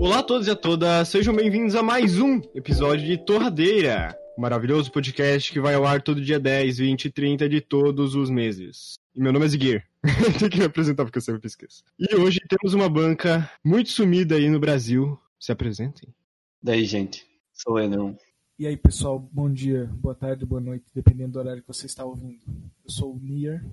Olá a todos e a todas, sejam bem-vindos a mais um episódio de Torradeira, um maravilhoso podcast que vai ao ar todo dia 10, 20 e 30 de todos os meses. E meu nome é Ziguir. Tem que me apresentar porque eu sempre esqueço. E hoje temos uma banca muito sumida aí no Brasil. Se apresentem. Daí, gente, sou o Enão. E aí, pessoal, bom dia, boa tarde, boa noite, dependendo do horário que você está ouvindo. Eu sou o Nier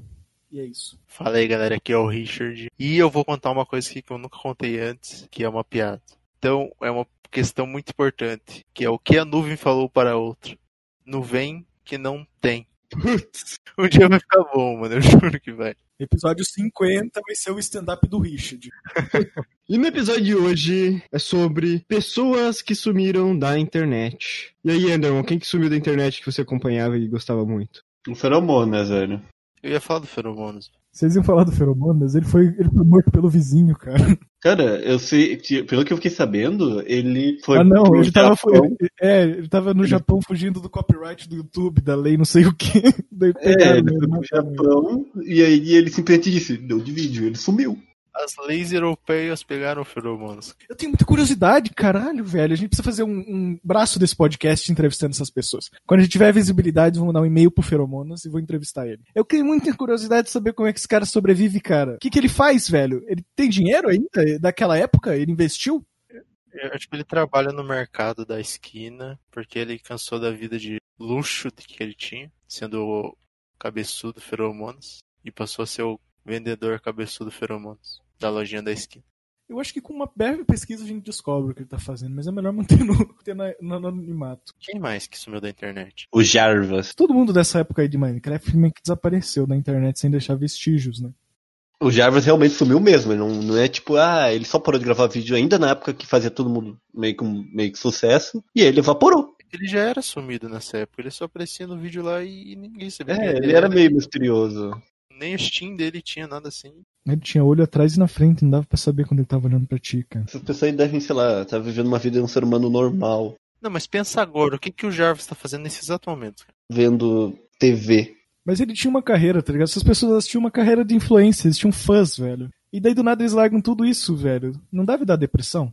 e é isso. Fala aí, galera, aqui é o Richard. E eu vou contar uma coisa aqui que eu nunca contei antes, que é uma piada. Então, é uma questão muito importante, que é o que a nuvem falou para a outra. Nuvem que não tem. Putz. Um dia vai ficar bom, mano, eu juro que vai. Episódio 50 vai ser o stand-up do Richard. E no episódio de hoje é sobre pessoas que sumiram da internet. E aí, Anderson, quem que sumiu da internet que você acompanhava e gostava muito? Um feromonas, velho. Eu ia falar do feromonas. Vocês iam falar do Feromonas? Ele foi, ele foi morto pelo vizinho, cara. Cara, eu sei, pelo que eu fiquei sabendo, ele foi ah, não, ele tava, ele- é, ele tava no Japão fugindo do copyright do YouTube, da lei não sei o que. É, ele ele, foi mataram ele. Japão e aí ele simplesmente disse, deu de vídeo, ele sumiu. As leis europeias pegaram o feromonas. Eu tenho muita curiosidade, caralho, velho. A gente precisa fazer um, um braço desse podcast entrevistando essas pessoas. Quando a gente tiver visibilidade, vamos dar um e-mail pro Feromonas e vou entrevistar ele. Eu tenho muita curiosidade de saber como é que esse cara sobrevive, cara. O que, que ele faz, velho? Ele tem dinheiro ainda? Daquela época? Ele investiu? Eu acho que ele trabalha no mercado da esquina, porque ele cansou da vida de luxo que ele tinha, sendo o cabeçudo feromonas, e passou a ser o vendedor cabeçudo feromonas da lojinha da esquina. Eu acho que com uma breve pesquisa a gente descobre o que ele tá fazendo, mas é melhor manter no, manter na- no anonimato. Quem mais que sumiu da internet? O Jarvas. Todo mundo dessa época aí de Minecraft meio que desapareceu da internet sem deixar vestígios, né? O Jarvas realmente sumiu mesmo, ele não, não é tipo, ah, ele só parou de gravar vídeo ainda na época que fazia todo mundo meio que, meio que sucesso, e ele evaporou. Ele já era sumido nessa época, ele só aparecia no vídeo lá e ninguém sabia. É, ele era meio misterioso. Nem o Steam dele tinha nada assim. Ele tinha olho atrás e na frente, não dava pra saber quando ele tava olhando pra ti, cara. Essas pessoas aí devem, sei lá, estar vivendo uma vida de um ser humano normal, Não, mas pensa agora, o que, que o Jarvis tá fazendo nesse exato momento? vendo TV. Mas ele tinha uma carreira, tá ligado? Essas pessoas elas tinham uma carreira de influência, eles tinham fãs, velho. E daí do nada eles largam tudo isso, velho. Não deve dar depressão?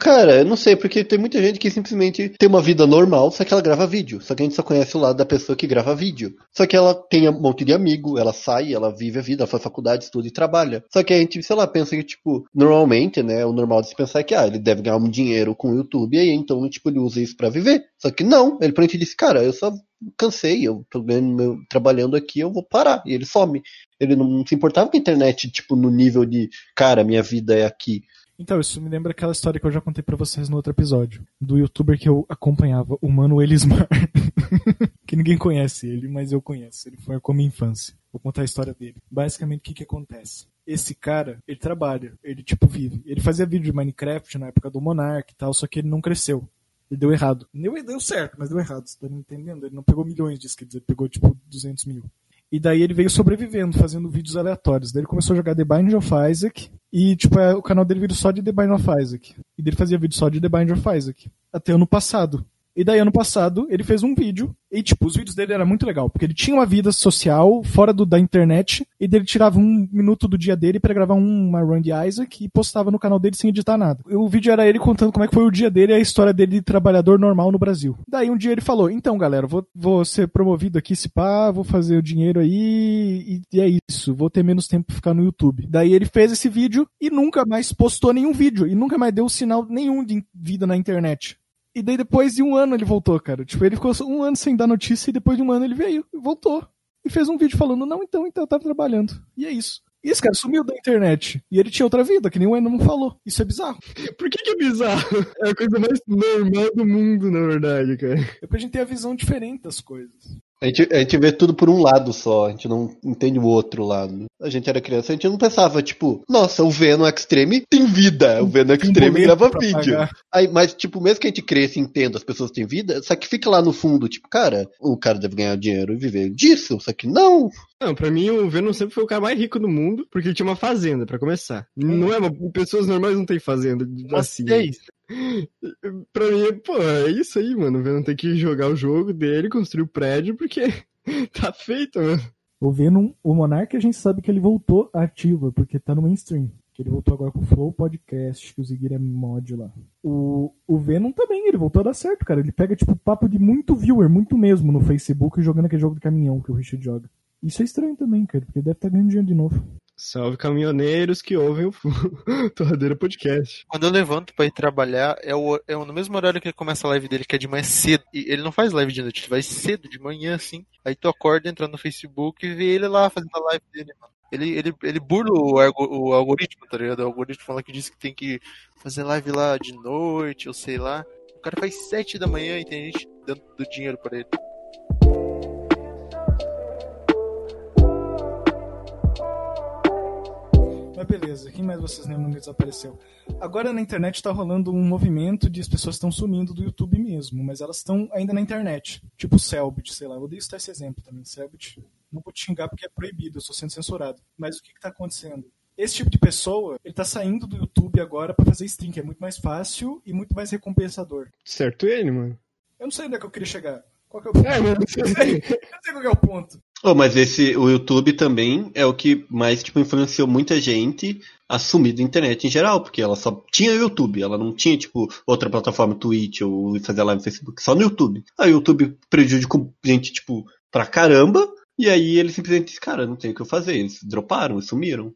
Cara, eu não sei, porque tem muita gente que simplesmente tem uma vida normal, só que ela grava vídeo. Só que a gente só conhece o lado da pessoa que grava vídeo. Só que ela tem um monte de amigo, ela sai, ela vive a vida, ela faz faculdade, estuda e trabalha. Só que a gente, sei lá, pensa que, tipo, normalmente, né, o normal de se pensar é que, ah, ele deve ganhar um dinheiro com o YouTube, e aí então, tipo, ele usa isso pra viver. Só que não, ele provavelmente disse, cara, eu só cansei, eu tô meu, trabalhando aqui, eu vou parar. E ele some. Ele não se importava com a internet, tipo, no nível de, cara, minha vida é aqui. Então, isso me lembra aquela história que eu já contei pra vocês no outro episódio. Do youtuber que eu acompanhava, o Mano Elismar. que ninguém conhece ele, mas eu conheço. Ele foi com a minha infância. Vou contar a história dele. Basicamente, o que que acontece? Esse cara, ele trabalha, ele tipo vive. Ele fazia vídeo de Minecraft na época do Monark e tal, só que ele não cresceu. Ele deu errado. Deu, deu certo, mas deu errado. Você tá me entendendo? Ele não pegou milhões quer dizer, ele pegou tipo 200 mil. E daí ele veio sobrevivendo, fazendo vídeos aleatórios. Daí ele começou a jogar The Bind of Isaac. E, tipo, é, o canal dele virou só de The Bind of Isaac. E daí ele fazia vídeo só de The Bind of Isaac. Até ano passado. E daí, ano passado, ele fez um vídeo. E, tipo, os vídeos dele eram muito legal. Porque ele tinha uma vida social fora do, da internet. E ele tirava um minuto do dia dele pra gravar um- uma run de Isaac. E postava no canal dele sem editar nada. E o vídeo era ele contando como é que foi o dia dele e a história dele de trabalhador normal no Brasil. Daí um dia ele falou: Então, galera, vou, vou ser promovido aqui, se pá, vou fazer o dinheiro aí. E, e é isso. Vou ter menos tempo pra ficar no YouTube. Daí ele fez esse vídeo e nunca mais postou nenhum vídeo. E nunca mais deu sinal nenhum de vida na internet. E daí depois de um ano ele voltou, cara. Tipo, ele ficou um ano sem dar notícia e depois de um ano ele veio e voltou. E fez um vídeo falando, não, então, então eu tava trabalhando. E é isso. E esse cara sumiu da internet. E ele tinha outra vida, que nem o não falou. Isso é bizarro. Por que que é bizarro? É a coisa mais normal do mundo, na verdade, cara. É pra gente ter a visão diferente das coisas. A gente, a gente vê tudo por um lado só, a gente não entende o outro lado. A gente era criança, a gente não pensava, tipo, nossa, o Venom Extreme tem vida, o Venom Extreme grava vídeo. pagar. Aí, mas, tipo, mesmo que a gente cresça e entenda as pessoas têm vida, só que fica lá no fundo, tipo, cara, o cara deve ganhar dinheiro e viver disso, só que não. Não, pra mim o Venom sempre foi o cara mais rico do mundo, porque ele tinha uma fazenda, pra começar. Não é. Pessoas normais não têm fazenda assim. Vocês. Pra mim, pô, é isso aí, mano. Venom tem que jogar o jogo dele, construir o prédio, porque tá feito, mano. O Venom, o Monark, a gente sabe que ele voltou ativa, porque tá no mainstream. Que ele voltou agora com o Flow Podcast, que o Zigueira é mod lá. O, o Venom também, ele voltou a dar certo, cara. Ele pega, tipo, papo de muito viewer, muito mesmo, no Facebook, jogando aquele jogo de caminhão que o Richard joga. Isso é estranho também, cara, porque deve estar ganhando dinheiro de novo. Salve caminhoneiros que ouvem o Torradeira Podcast. Quando eu levanto pra ir trabalhar, é, o, é no mesmo horário que ele começa a live dele, que é de manhã cedo. E ele não faz live de noite, ele vai cedo, de manhã, assim. Aí tu acorda, entra no Facebook e vê ele lá fazendo a live dele, mano. Ele, ele, ele burla o, o algoritmo, tá ligado? O algoritmo fala que diz que tem que fazer live lá de noite, ou sei lá. O cara faz sete da manhã e tem gente dando do dinheiro pra ele. Beleza, quem mais vocês lembram que desapareceu? Agora na internet tá rolando um movimento de as pessoas estão sumindo do YouTube mesmo, mas elas estão ainda na internet. Tipo o Selbit, sei lá, eu odeio citar esse exemplo também. Selbit, não vou te xingar porque é proibido, eu estou sendo censurado. Mas o que que tá acontecendo? Esse tipo de pessoa, ele tá saindo do YouTube agora pra fazer stream, que é muito mais fácil e muito mais recompensador. Certo ele, mano. Eu não sei onde é que eu queria chegar. Qual que é o ponto? É. Eu não sei, eu não sei qual que é o ponto. Oh, mas esse, o YouTube também é o que mais, tipo, influenciou muita gente a sumir da internet em geral, porque ela só tinha o YouTube, ela não tinha, tipo, outra plataforma, Twitch ou fazer live no Facebook, só no YouTube. Aí o YouTube prejudicou gente, tipo, pra caramba, e aí eles simplesmente disse, cara, não tem o que eu fazer, eles droparam, sumiram.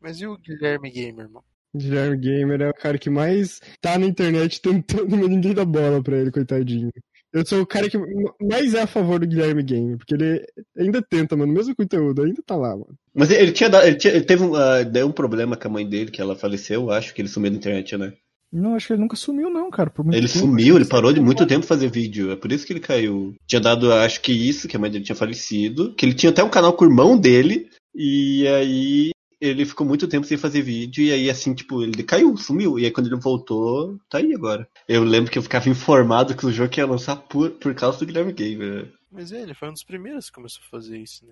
Mas e o Guilherme Gamer, irmão? Guilherme Gamer é o cara que mais tá na internet tentando, mas ninguém dá bola pra ele, coitadinho. Eu sou o cara que mais é a favor do Guilherme Gamer, porque ele ainda tenta, mano, o mesmo conteúdo, ainda tá lá, mano. Mas ele tinha dado, ele, tinha, ele teve um, ah, deu um problema com a mãe dele, que ela faleceu, eu acho que ele sumiu da internet, né? Não, acho que ele nunca sumiu, não, cara. Por muito Ele tempo. sumiu, ele parou de muito tempo fazer vídeo. É por isso que ele caiu. Tinha dado, acho que isso, que a mãe dele tinha falecido. Que ele tinha até um canal com o irmão dele. E aí ele ficou muito tempo sem fazer vídeo. E aí, assim, tipo, ele caiu, sumiu. E aí quando ele voltou, tá aí agora. Eu lembro que eu ficava informado que o jogo ia lançar por, por causa do Guilherme Gamer. Mas é, ele foi um dos primeiros que começou a fazer isso, né?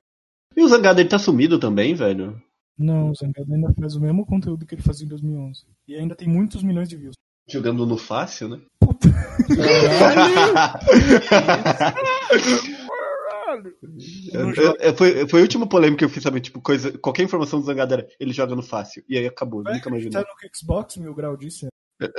E o Zangado, ele tá sumido também, velho? Não, o Zangado ainda faz o mesmo conteúdo que ele fazia em 2011. E ainda tem muitos milhões de views. Jogando no fácil, né? Puta. Eu- eu- eu- foi, foi a última polêmica que eu fiz, sabe? Tipo, coisa, qualquer informação do Zangado era ele joga no fácil. E aí acabou, Vai nunca mais acreditar joguei. no Xbox, mil grau disso.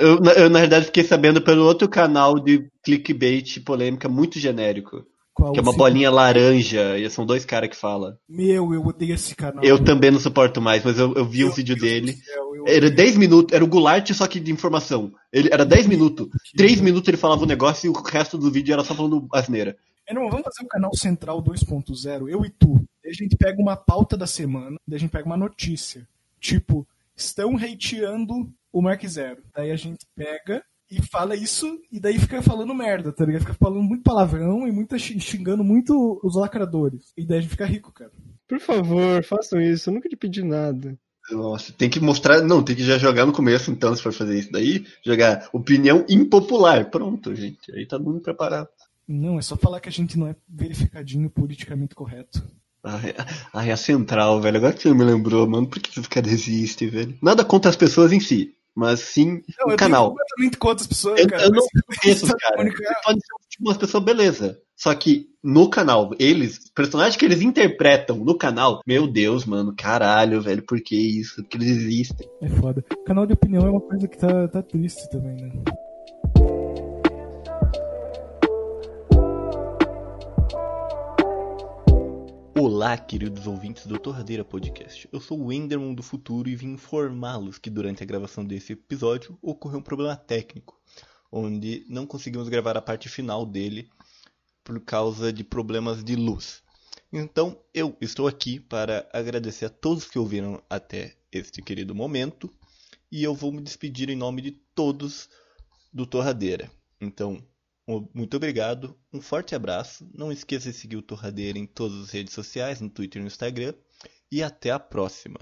Eu, na- eu, na realidade, fiquei sabendo pelo outro canal de clickbait polêmica muito genérico. Qual Que é uma o bolinha laranja, e são dois caras que falam. Meu, eu odeio esse canal. Eu também não suporto mais, mas eu, eu vi Meu o vídeo Deus dele. céu, eu Era odeio 10 minutos, era o Goulart só que de informação. Ele era 10 minutos. 3 minutos ele falava um negócio e o resto do vídeo era só falando asneira. Irmão, vamos fazer um canal central 2.0, eu e tu. Daí a gente pega uma pauta da semana, daí a gente pega uma notícia. Tipo, estão hateando o Mark Zero. Daí a gente pega e fala isso, e daí fica falando merda, tá ligado? Fica falando muito palavrão e muita xing- xingando muito os lacradores. E daí a gente fica rico, cara. Por favor, façam isso, eu nunca te pedi nada. Nossa, tem que mostrar. Não, tem que já jogar no começo, então, se for fazer isso daí. Jogar opinião impopular. Pronto, gente. Aí tá todo mundo preparado. Não, é só falar que a gente não é verificadinho politicamente correto. Ai, ai, a central, velho. Agora que você me lembrou, mano. Por que esse cara existe, velho? Nada contra as pessoas em si, mas sim Não, o canal. completamente contra as pessoas, Eu, cara. eu não conheço Sabe caras. comunicar? Pode ser tipo, umas pessoas, beleza. Só que no canal, eles, personagens que eles interpretam no canal, meu Deus, mano, caralho, velho, por que isso? Porque eles existem. É foda. Canal de opinião é uma coisa que tá, tá triste também, né? Olá, queridos ouvintes do Torradeira Podcast. Eu sou o Enderman do futuro e vim informá-los que durante a gravação desse episódio ocorreu um problema técnico, onde não conseguimos gravar a parte final dele por causa de problemas de luz. Então, eu estou aqui para agradecer a todos que ouviram até este querido momento e eu vou me despedir em nome de todos do Torradeira. Então, Muito obrigado, um forte abraço. Não esqueça de seguir o Torradeira em todas as redes sociais, no Twitter e no Instagram. E até a próxima.